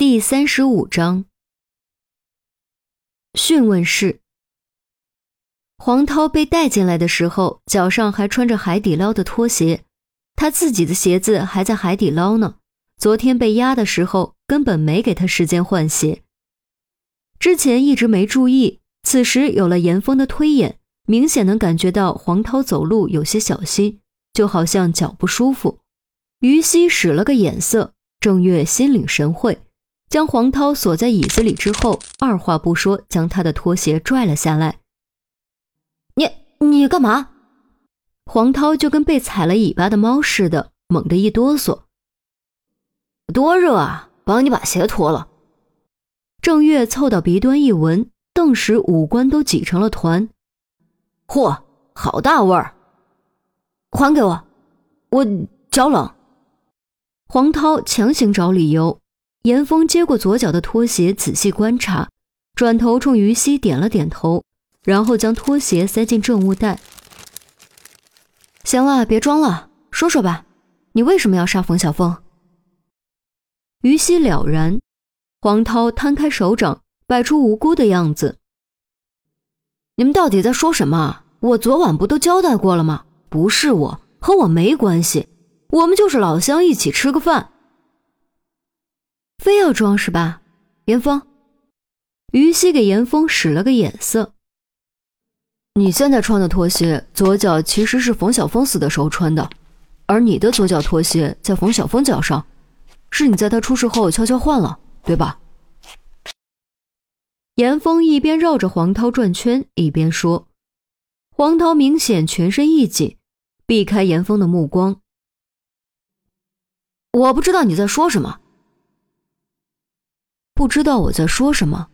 第三十五章讯问室。黄涛被带进来的时候，脚上还穿着海底捞的拖鞋，他自己的鞋子还在海底捞呢。昨天被压的时候，根本没给他时间换鞋。之前一直没注意，此时有了严峰的推演，明显能感觉到黄涛走路有些小心，就好像脚不舒服。于西使了个眼色，郑月心领神会。将黄涛锁在椅子里之后，二话不说将他的拖鞋拽了下来。你你干嘛？黄涛就跟被踩了尾巴的猫似的，猛地一哆嗦。多热啊！帮你把鞋脱了。郑月凑到鼻端一闻，顿时五官都挤成了团。嚯，好大味儿！还给我，我脚冷。黄涛强行找理由。严峰接过左脚的拖鞋，仔细观察，转头冲于西点了点头，然后将拖鞋塞进证物袋。行了，别装了，说说吧，你为什么要杀冯小峰？于西了然，黄涛摊开手掌，摆出无辜的样子。你们到底在说什么？我昨晚不都交代过了吗？不是我，和我没关系，我们就是老乡，一起吃个饭。非要装是吧，严峰？于西给严峰使了个眼色。你现在穿的拖鞋，左脚其实是冯小峰死的时候穿的，而你的左脚拖鞋在冯小峰脚上，是你在他出事后悄悄换了，对吧？严峰一边绕着黄涛转圈，一边说。黄涛明显全身一紧，避开严峰的目光。我不知道你在说什么。不知道我在说什么，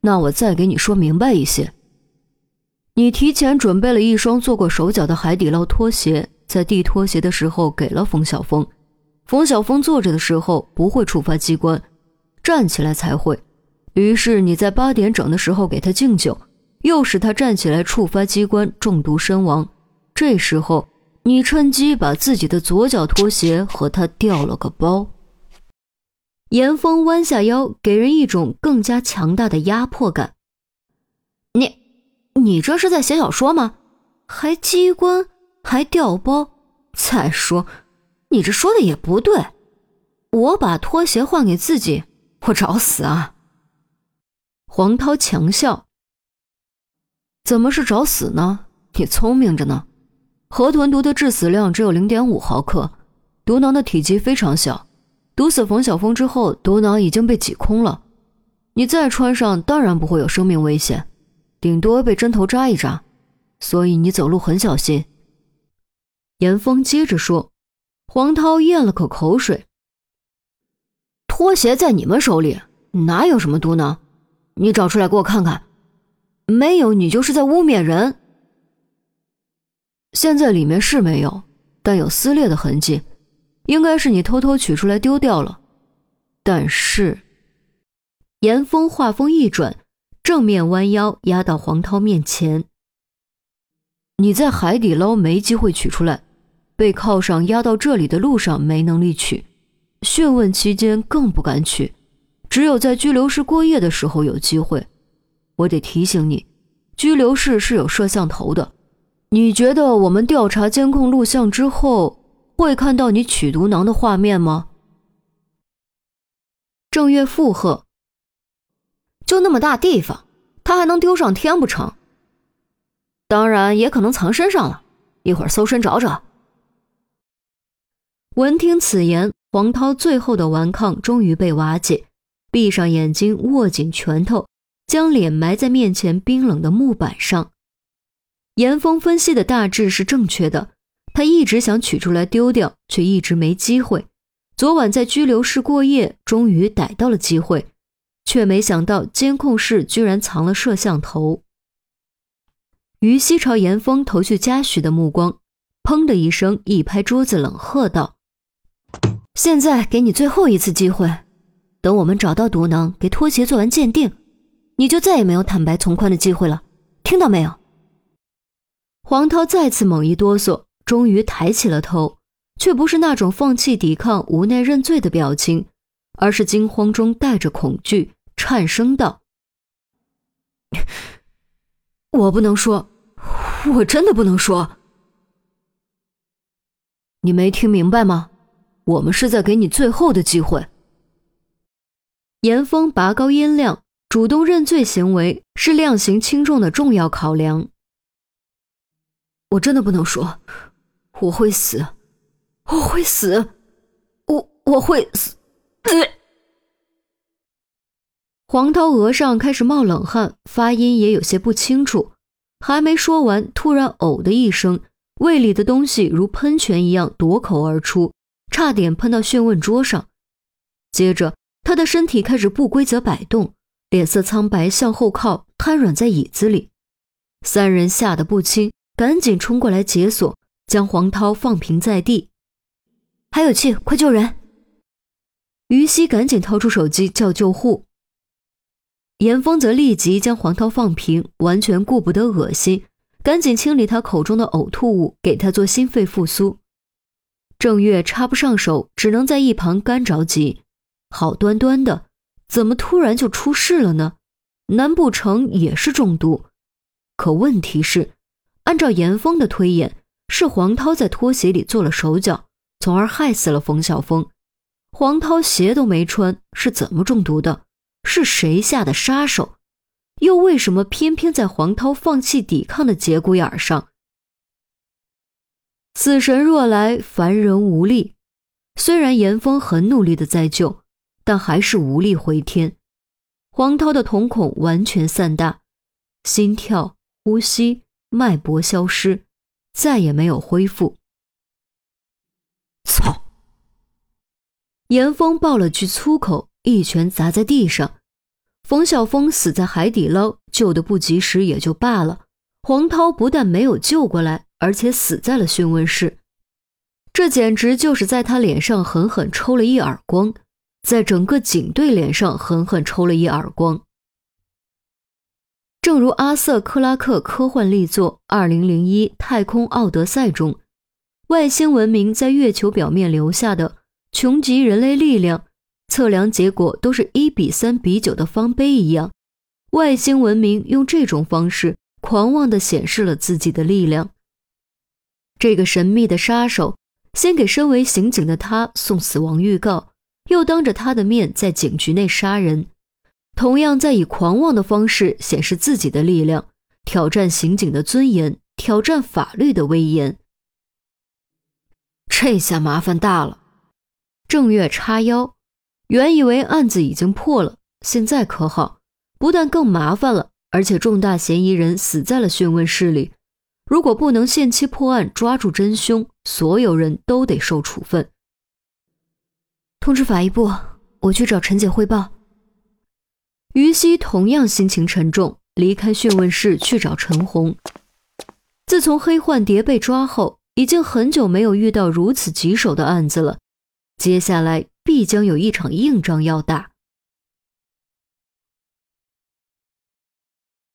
那我再给你说明白一些。你提前准备了一双做过手脚的海底捞拖鞋，在递拖鞋的时候给了冯小峰。冯小峰坐着的时候不会触发机关，站起来才会。于是你在八点整的时候给他敬酒，又使他站起来触发机关中毒身亡。这时候你趁机把自己的左脚拖鞋和他调了个包。严峰弯下腰，给人一种更加强大的压迫感。你，你这是在写小说吗？还机关，还掉包。再说，你这说的也不对。我把拖鞋换给自己，我找死啊！黄涛强笑。怎么是找死呢？你聪明着呢。河豚毒的致死量只有零点五毫克，毒囊的体积非常小。毒死冯小峰之后，毒囊已经被挤空了。你再穿上，当然不会有生命危险，顶多被针头扎一扎。所以你走路很小心。严峰接着说。黄涛咽了口口水。拖鞋在你们手里，哪有什么毒囊？你找出来给我看看。没有，你就是在污蔑人。现在里面是没有，但有撕裂的痕迹。应该是你偷偷取出来丢掉了，但是，严峰话锋一转，正面弯腰压到黄涛面前。你在海底捞没机会取出来，被铐上压到这里的路上没能力取，讯问期间更不敢取，只有在拘留室过夜的时候有机会。我得提醒你，拘留室是有摄像头的，你觉得我们调查监控录像之后？会看到你取毒囊的画面吗？正月附和。就那么大地方，他还能丢上天不成？当然也可能藏身上了，一会儿搜身找找。闻听此言，黄涛最后的顽抗终于被瓦解，闭上眼睛，握紧拳头，将脸埋在面前冰冷的木板上。严峰分析的大致是正确的。他一直想取出来丢掉，却一直没机会。昨晚在拘留室过夜，终于逮到了机会，却没想到监控室居然藏了摄像头。于西朝严峰投去嘉许的目光，砰的一声，一拍桌子，冷喝道：“现在给你最后一次机会，等我们找到毒囊，给拖鞋做完鉴定，你就再也没有坦白从宽的机会了，听到没有？”黄涛再次猛一哆嗦。终于抬起了头，却不是那种放弃抵抗、无奈认罪的表情，而是惊慌中带着恐惧，颤声道：“我不能说，我真的不能说。你没听明白吗？我们是在给你最后的机会。”严峰拔高音量，主动认罪行为是量刑轻重的重要考量。我真的不能说，我会死，我会死，我我会死。黄涛额上开始冒冷汗，发音也有些不清楚。还没说完，突然“呕”的一声，胃里的东西如喷泉一样夺口而出，差点喷到讯问桌上。接着，他的身体开始不规则摆动，脸色苍白，向后靠，瘫软在椅子里。三人吓得不轻，赶紧冲过来解锁，将黄涛放平在地。还有气，快救人！于西赶紧掏出手机叫救护。严峰则立即将黄涛放平，完全顾不得恶心，赶紧清理他口中的呕吐物，给他做心肺复苏。郑月插不上手，只能在一旁干着急。好端端的，怎么突然就出事了呢？难不成也是中毒？可问题是，按照严峰的推演，是黄涛在拖鞋里做了手脚，从而害死了冯小峰。黄涛鞋都没穿，是怎么中毒的？是谁下的杀手？又为什么偏偏在黄涛放弃抵抗的节骨眼上？死神若来，凡人无力。虽然严峰很努力的在救，但还是无力回天。黄涛的瞳孔完全散大，心跳、呼吸、脉搏消失，再也没有恢复。操！严峰爆了句粗口，一拳砸在地上。冯小峰死在海底捞，救的不及时也就罢了。黄涛不但没有救过来，而且死在了讯问室。这简直就是在他脸上狠狠抽了一耳光，在整个警队脸上狠狠抽了一耳光。正如阿瑟·克拉克科幻力作《二零零一太空奥德赛》中，外星文明在月球表面留下的穷极人类力量。测量结果都是一比三比九的方碑一样，外星文明用这种方式狂妄地显示了自己的力量。这个神秘的杀手先给身为刑警的他送死亡预告，又当着他的面在警局内杀人，同样在以狂妄的方式显示自己的力量，挑战刑警的尊严，挑战法律的威严。这下麻烦大了，郑月叉腰。原以为案子已经破了，现在可好，不但更麻烦了，而且重大嫌疑人死在了讯问室里。如果不能限期破案，抓住真凶，所有人都得受处分。通知法医部，我去找陈姐汇报。于西同样心情沉重，离开讯问室去找陈红。自从黑幻蝶被抓后，已经很久没有遇到如此棘手的案子了。接下来。必将有一场硬仗要打。